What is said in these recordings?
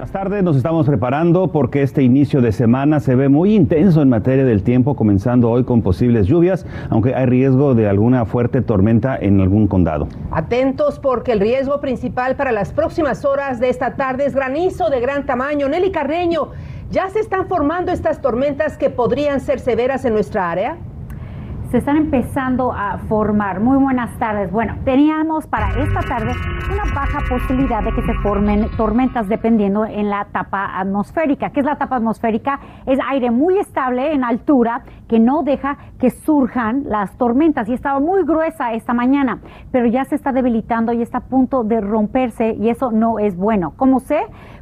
Buenas tardes, nos estamos preparando porque este inicio de semana se ve muy intenso en materia del tiempo, comenzando hoy con posibles lluvias, aunque hay riesgo de alguna fuerte tormenta en algún condado. Atentos porque el riesgo principal para las próximas horas de esta tarde es granizo de gran tamaño. Nelly Carreño, ¿ya se están formando estas tormentas que podrían ser severas en nuestra área? Se están empezando a formar. Muy buenas tardes. Bueno, teníamos para esta tarde una baja posibilidad de que se formen tormentas dependiendo en la tapa atmosférica. ¿Qué es la tapa atmosférica? Es aire muy estable en altura que no deja que surjan las tormentas y estaba muy gruesa esta mañana, pero ya se está debilitando y está a punto de romperse y eso no es bueno. Como sé,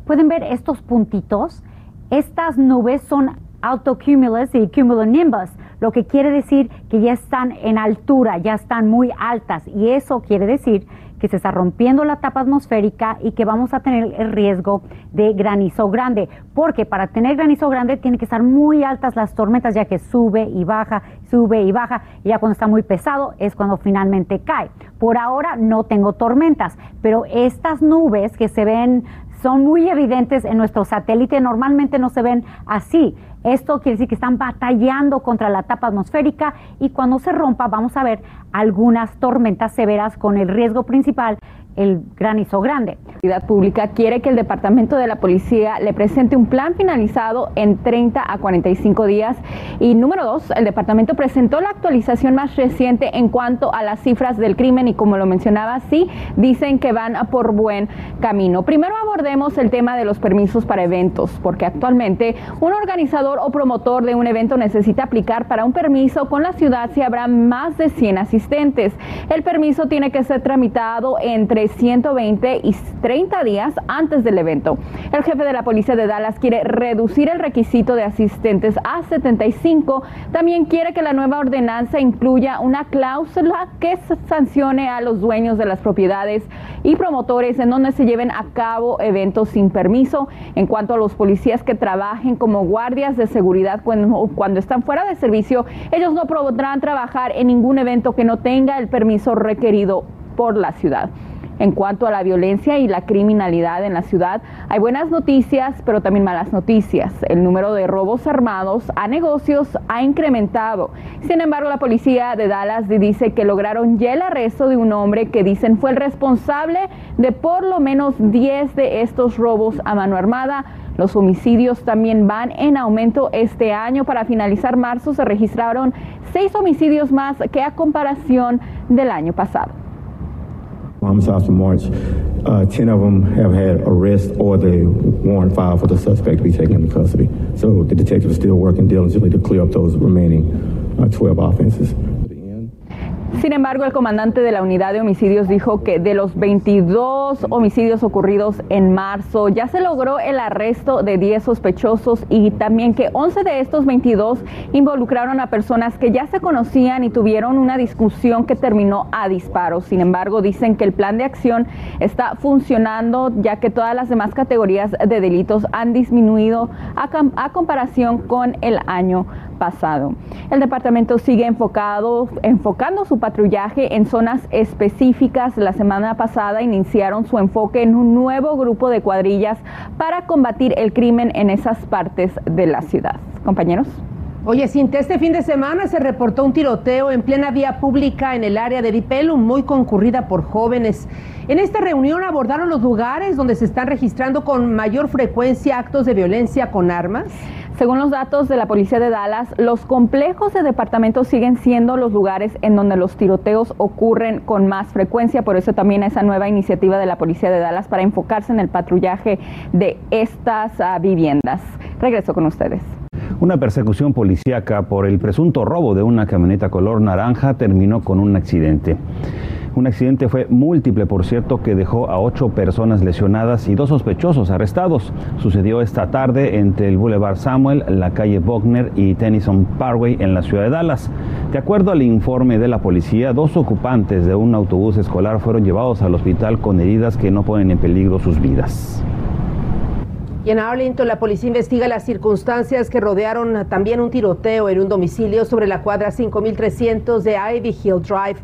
pueden ver estos puntitos. Estas nubes son autocumulus y cumulonimbus lo que quiere decir que ya están en altura, ya están muy altas y eso quiere decir que se está rompiendo la tapa atmosférica y que vamos a tener el riesgo de granizo grande, porque para tener granizo grande tiene que estar muy altas las tormentas, ya que sube y baja, sube y baja, y ya cuando está muy pesado es cuando finalmente cae. Por ahora no tengo tormentas, pero estas nubes que se ven son muy evidentes en nuestro satélite, normalmente no se ven así. Esto quiere decir que están batallando contra la tapa atmosférica y cuando se rompa vamos a ver algunas tormentas severas con el riesgo principal el granizo grande. Seguridad Pública quiere que el Departamento de la Policía le presente un plan finalizado en 30 a 45 días. Y número dos, el departamento presentó la actualización más reciente en cuanto a las cifras del crimen y como lo mencionaba, sí, dicen que van por buen camino. Primero abordemos el tema de los permisos para eventos, porque actualmente un organizador o promotor de un evento necesita aplicar para un permiso con la ciudad si habrá más de 100 asistentes. El permiso tiene que ser tramitado entre 120 y 30 días antes del evento. El jefe de la policía de Dallas quiere reducir el requisito de asistentes a 75. También quiere que la nueva ordenanza incluya una cláusula que sancione a los dueños de las propiedades y promotores en donde se lleven a cabo eventos sin permiso. En cuanto a los policías que trabajen como guardias de seguridad cuando, cuando están fuera de servicio, ellos no podrán trabajar en ningún evento que no tenga el permiso requerido por la ciudad. En cuanto a la violencia y la criminalidad en la ciudad, hay buenas noticias, pero también malas noticias. El número de robos armados a negocios ha incrementado. Sin embargo, la policía de Dallas dice que lograron ya el arresto de un hombre que dicen fue el responsable de por lo menos 10 de estos robos a mano armada. Los homicidios también van en aumento este año. Para finalizar marzo se registraron seis homicidios más que a comparación del año pasado. Homicides from March, uh, 10 of them have had arrest or the warrant filed for the suspect to be taken into custody. So the detective is still working diligently to clear up those remaining uh, 12 offenses. Sin embargo, el comandante de la unidad de homicidios dijo que de los 22 homicidios ocurridos en marzo ya se logró el arresto de 10 sospechosos y también que 11 de estos 22 involucraron a personas que ya se conocían y tuvieron una discusión que terminó a disparos. Sin embargo, dicen que el plan de acción está funcionando ya que todas las demás categorías de delitos han disminuido a, a comparación con el año pasado. El departamento sigue enfocado, enfocando su patrullaje en zonas específicas. La semana pasada iniciaron su enfoque en un nuevo grupo de cuadrillas para combatir el crimen en esas partes de la ciudad. Compañeros. Oye, Cintia, este fin de semana se reportó un tiroteo en plena vía pública en el área de Dipelum, muy concurrida por jóvenes. En esta reunión abordaron los lugares donde se están registrando con mayor frecuencia actos de violencia con armas. Según los datos de la policía de Dallas, los complejos de departamentos siguen siendo los lugares en donde los tiroteos ocurren con más frecuencia. Por eso también esa nueva iniciativa de la policía de Dallas para enfocarse en el patrullaje de estas uh, viviendas. Regreso con ustedes. Una persecución policíaca por el presunto robo de una camioneta color naranja terminó con un accidente. Un accidente fue múltiple, por cierto, que dejó a ocho personas lesionadas y dos sospechosos arrestados. Sucedió esta tarde entre el Boulevard Samuel, la calle Buckner y Tennyson Parkway en la ciudad de Dallas. De acuerdo al informe de la policía, dos ocupantes de un autobús escolar fueron llevados al hospital con heridas que no ponen en peligro sus vidas. Y en Arlington la policía investiga las circunstancias que rodearon también un tiroteo en un domicilio sobre la cuadra 5300 de Ivy Hill Drive.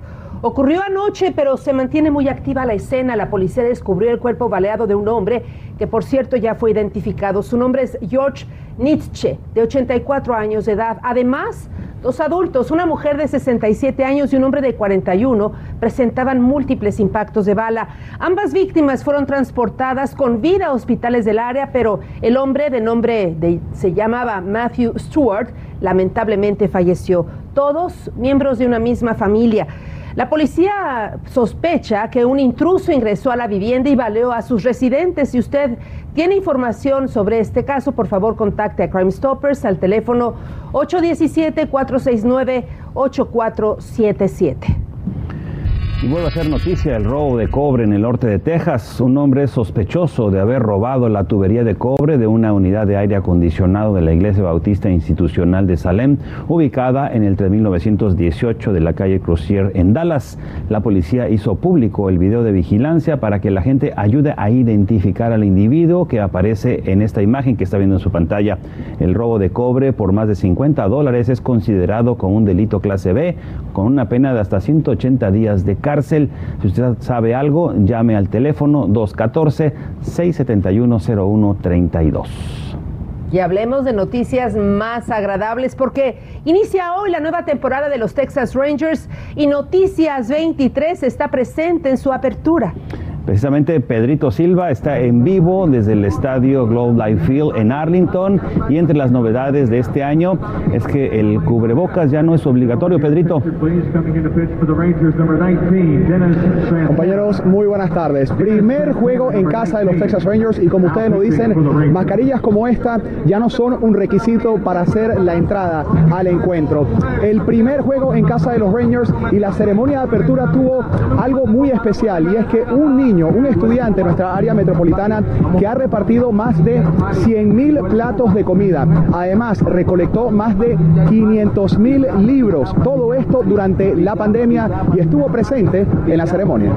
Ocurrió anoche, pero se mantiene muy activa la escena. La policía descubrió el cuerpo baleado de un hombre que, por cierto, ya fue identificado. Su nombre es George Nietzsche, de 84 años de edad. Además, dos adultos, una mujer de 67 años y un hombre de 41, presentaban múltiples impactos de bala. Ambas víctimas fueron transportadas con vida a hospitales del área, pero el hombre de nombre de, se llamaba Matthew Stewart lamentablemente falleció. Todos miembros de una misma familia. La policía sospecha que un intruso ingresó a la vivienda y baleó a sus residentes. Si usted tiene información sobre este caso, por favor contacte a Crime Stoppers al teléfono 817-469-8477. Y vuelve a ser noticia el robo de cobre en el norte de Texas. Un hombre sospechoso de haber robado la tubería de cobre de una unidad de aire acondicionado de la Iglesia Bautista Institucional de Salem, ubicada en el 3918 de la calle Crucier en Dallas. La policía hizo público el video de vigilancia para que la gente ayude a identificar al individuo que aparece en esta imagen que está viendo en su pantalla. El robo de cobre por más de 50 dólares es considerado como un delito clase B, con una pena de hasta 180 días de cárcel si usted sabe algo, llame al teléfono 214-671-0132. Y hablemos de noticias más agradables porque inicia hoy la nueva temporada de los Texas Rangers y Noticias 23 está presente en su apertura. Precisamente Pedrito Silva está en vivo desde el estadio Globe Life Field en Arlington y entre las novedades de este año es que el cubrebocas ya no es obligatorio, Pedrito. Compañeros, muy buenas tardes. Primer juego en casa de los Texas Rangers y como ustedes lo dicen, mascarillas como esta ya no son un requisito para hacer la entrada al encuentro. El primer juego en casa de los Rangers y la ceremonia de apertura tuvo algo muy especial y es que un niño un estudiante de nuestra área metropolitana que ha repartido más de 100 mil platos de comida. Además, recolectó más de 500 mil libros. Todo esto durante la pandemia y estuvo presente en la ceremonia.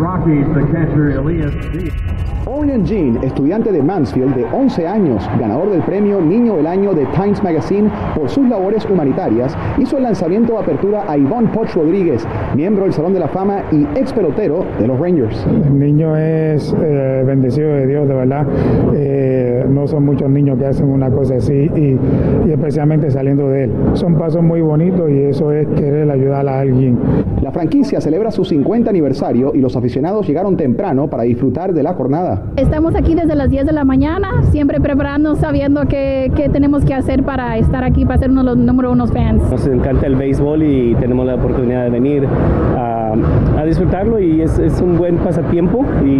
Orion Jean, estudiante de Mansfield de 11 años, ganador del premio Niño del Año de Times Magazine por sus labores humanitarias, hizo el lanzamiento de apertura a Ivonne Poch Rodríguez, miembro del Salón de la Fama y ex pelotero de los Rangers. El niño es eh, bendecido de Dios, de verdad. Eh, no son muchos niños que hacen una cosa así y, y, especialmente saliendo de él. Son pasos muy bonitos y eso es querer ayudar a alguien. La franquicia celebra su 50 aniversario y los aficionados llegaron temprano para disfrutar de la jornada. Estamos aquí desde las 10 de la mañana, siempre preparándonos, sabiendo qué, qué tenemos que hacer para estar aquí, para ser uno de los número unos fans. Nos encanta el béisbol y tenemos la oportunidad de venir a, a disfrutarlo y es, es, un buen pasatiempo y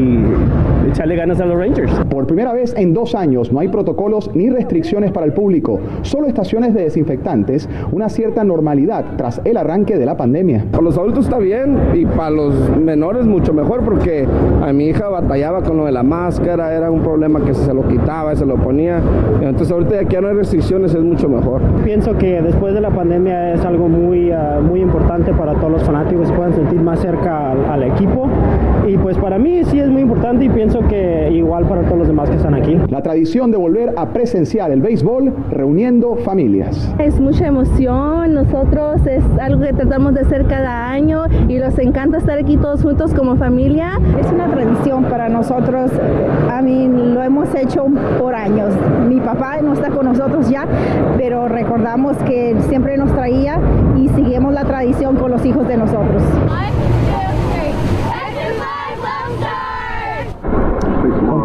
echarle ganas a los Rangers. Por primera vez en dos años no hay protocolos ni restricciones para el público, solo estaciones de desinfectantes, una cierta normalidad tras el arranque de la pandemia. Para los adultos está bien y para los menores mucho mejor porque a mi hija batallaba con lo de la máscara, era un problema que se lo quitaba, se lo ponía. Entonces ahorita ya no hay restricciones, es mucho mejor. Pienso que después de la pandemia es algo muy, uh, muy importante para todos los fanáticos, puedan sentir más cerca al, al, equipo. Y pues para mí sí es muy importante y pienso que igual para todos los demás que están aquí. La tradición de volver a presenciar el béisbol reuniendo familias. Es mucha emoción, nosotros es algo que tratamos de hacer cada año y nos encanta estar aquí todos juntos como familia. Es una tradición para nosotros a mí lo hemos hecho por años. Mi papá no está con nosotros ya, pero recordamos que siempre nos traía y seguimos la tradición con los hijos de nosotros.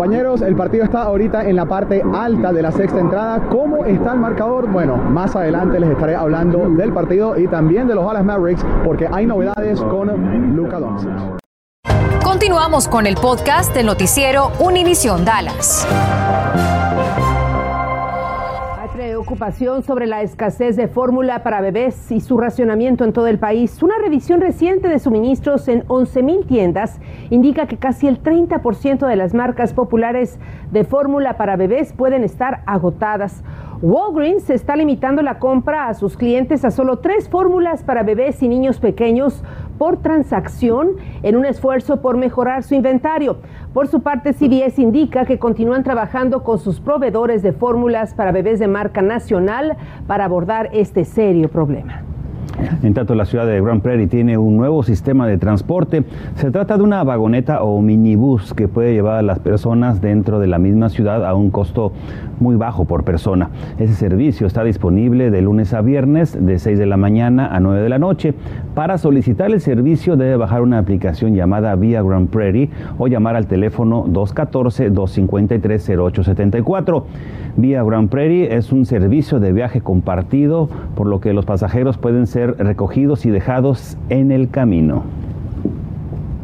Compañeros, el partido está ahorita en la parte alta de la sexta entrada. ¿Cómo está el marcador? Bueno, más adelante les estaré hablando del partido y también de los Dallas Mavericks porque hay novedades con Luca Doncic. Continuamos con el podcast del noticiero Univisión Dallas. Preocupación sobre la escasez de fórmula para bebés y su racionamiento en todo el país. Una revisión reciente de suministros en 11.000 tiendas indica que casi el 30% de las marcas populares de fórmula para bebés pueden estar agotadas. Walgreens está limitando la compra a sus clientes a solo tres fórmulas para bebés y niños pequeños por transacción en un esfuerzo por mejorar su inventario. Por su parte, CBS indica que continúan trabajando con sus proveedores de fórmulas para bebés de marca nacional para abordar este serio problema. En tanto, la ciudad de Grand Prairie tiene un nuevo sistema de transporte. Se trata de una vagoneta o minibús que puede llevar a las personas dentro de la misma ciudad a un costo muy bajo por persona. Ese servicio está disponible de lunes a viernes de 6 de la mañana a 9 de la noche. Para solicitar el servicio debe bajar una aplicación llamada Vía Grand Prairie o llamar al teléfono 214-253-0874. Vía Grand Prairie es un servicio de viaje compartido, por lo que los pasajeros pueden ser recogidos y dejados en el camino.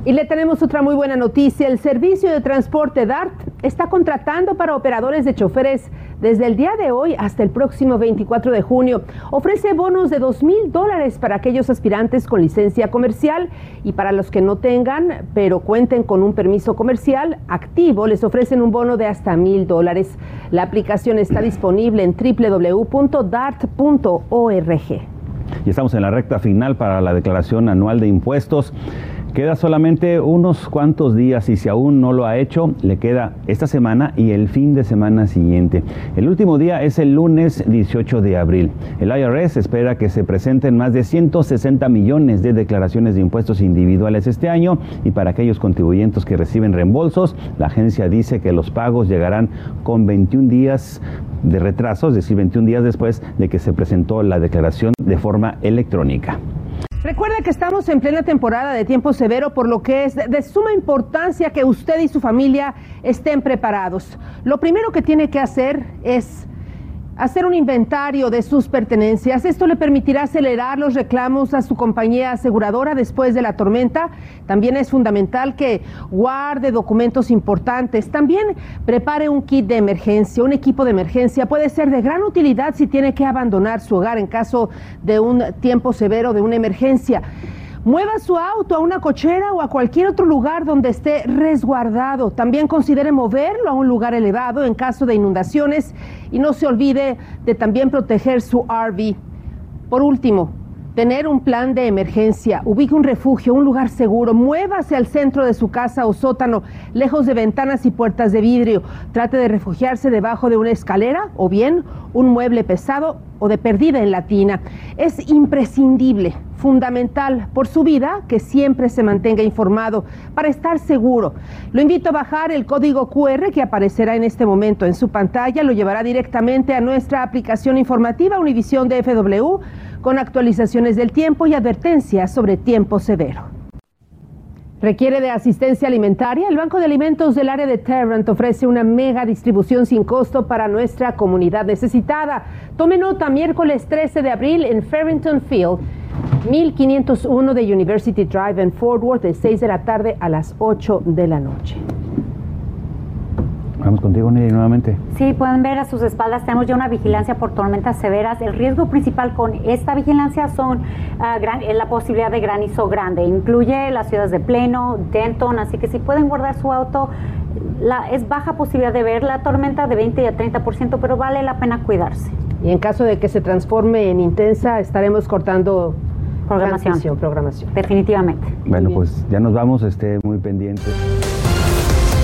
Y le tenemos otra muy buena noticia. El servicio de transporte DART está contratando para operadores de choferes desde el día de hoy hasta el próximo 24 de junio. Ofrece bonos de 2 mil dólares para aquellos aspirantes con licencia comercial y para los que no tengan, pero cuenten con un permiso comercial activo, les ofrecen un bono de hasta mil dólares. La aplicación está disponible en www.dart.org. Y estamos en la recta final para la declaración anual de impuestos. Queda solamente unos cuantos días y si aún no lo ha hecho, le queda esta semana y el fin de semana siguiente. El último día es el lunes 18 de abril. El IRS espera que se presenten más de 160 millones de declaraciones de impuestos individuales este año y para aquellos contribuyentes que reciben reembolsos, la agencia dice que los pagos llegarán con 21 días de retraso, es decir, 21 días después de que se presentó la declaración de forma electrónica. Recuerda que estamos en plena temporada de tiempo severo, por lo que es de suma importancia que usted y su familia estén preparados. Lo primero que tiene que hacer es hacer un inventario de sus pertenencias. Esto le permitirá acelerar los reclamos a su compañía aseguradora después de la tormenta. También es fundamental que guarde documentos importantes. También prepare un kit de emergencia, un equipo de emergencia. Puede ser de gran utilidad si tiene que abandonar su hogar en caso de un tiempo severo, de una emergencia. Mueva su auto a una cochera o a cualquier otro lugar donde esté resguardado. También considere moverlo a un lugar elevado en caso de inundaciones y no se olvide de también proteger su RV. Por último, tener un plan de emergencia, ubique un refugio, un lugar seguro, muévase al centro de su casa o sótano, lejos de ventanas y puertas de vidrio. Trate de refugiarse debajo de una escalera o bien un mueble pesado o de perdida en la tina. Es imprescindible, fundamental por su vida que siempre se mantenga informado para estar seguro. Lo invito a bajar el código QR que aparecerá en este momento en su pantalla, lo llevará directamente a nuestra aplicación informativa Univisión de FW con actualizaciones del tiempo y advertencias sobre tiempo severo. ¿Requiere de asistencia alimentaria? El Banco de Alimentos del área de Tarrant ofrece una mega distribución sin costo para nuestra comunidad necesitada. Tome nota, miércoles 13 de abril en Farrington Field, 1501 de University Drive en Fort Worth, de 6 de la tarde a las 8 de la noche. Vamos contigo, Nelly, nuevamente. Sí, pueden ver a sus espaldas, tenemos ya una vigilancia por tormentas severas. El riesgo principal con esta vigilancia son uh, gran, la posibilidad de granizo grande. Incluye las ciudades de Pleno, Denton, así que si pueden guardar su auto, la, es baja posibilidad de ver la tormenta de 20 a 30%, pero vale la pena cuidarse. Y en caso de que se transforme en intensa, estaremos cortando programación. programación. Definitivamente. Bueno, pues ya nos vamos, esté muy pendiente.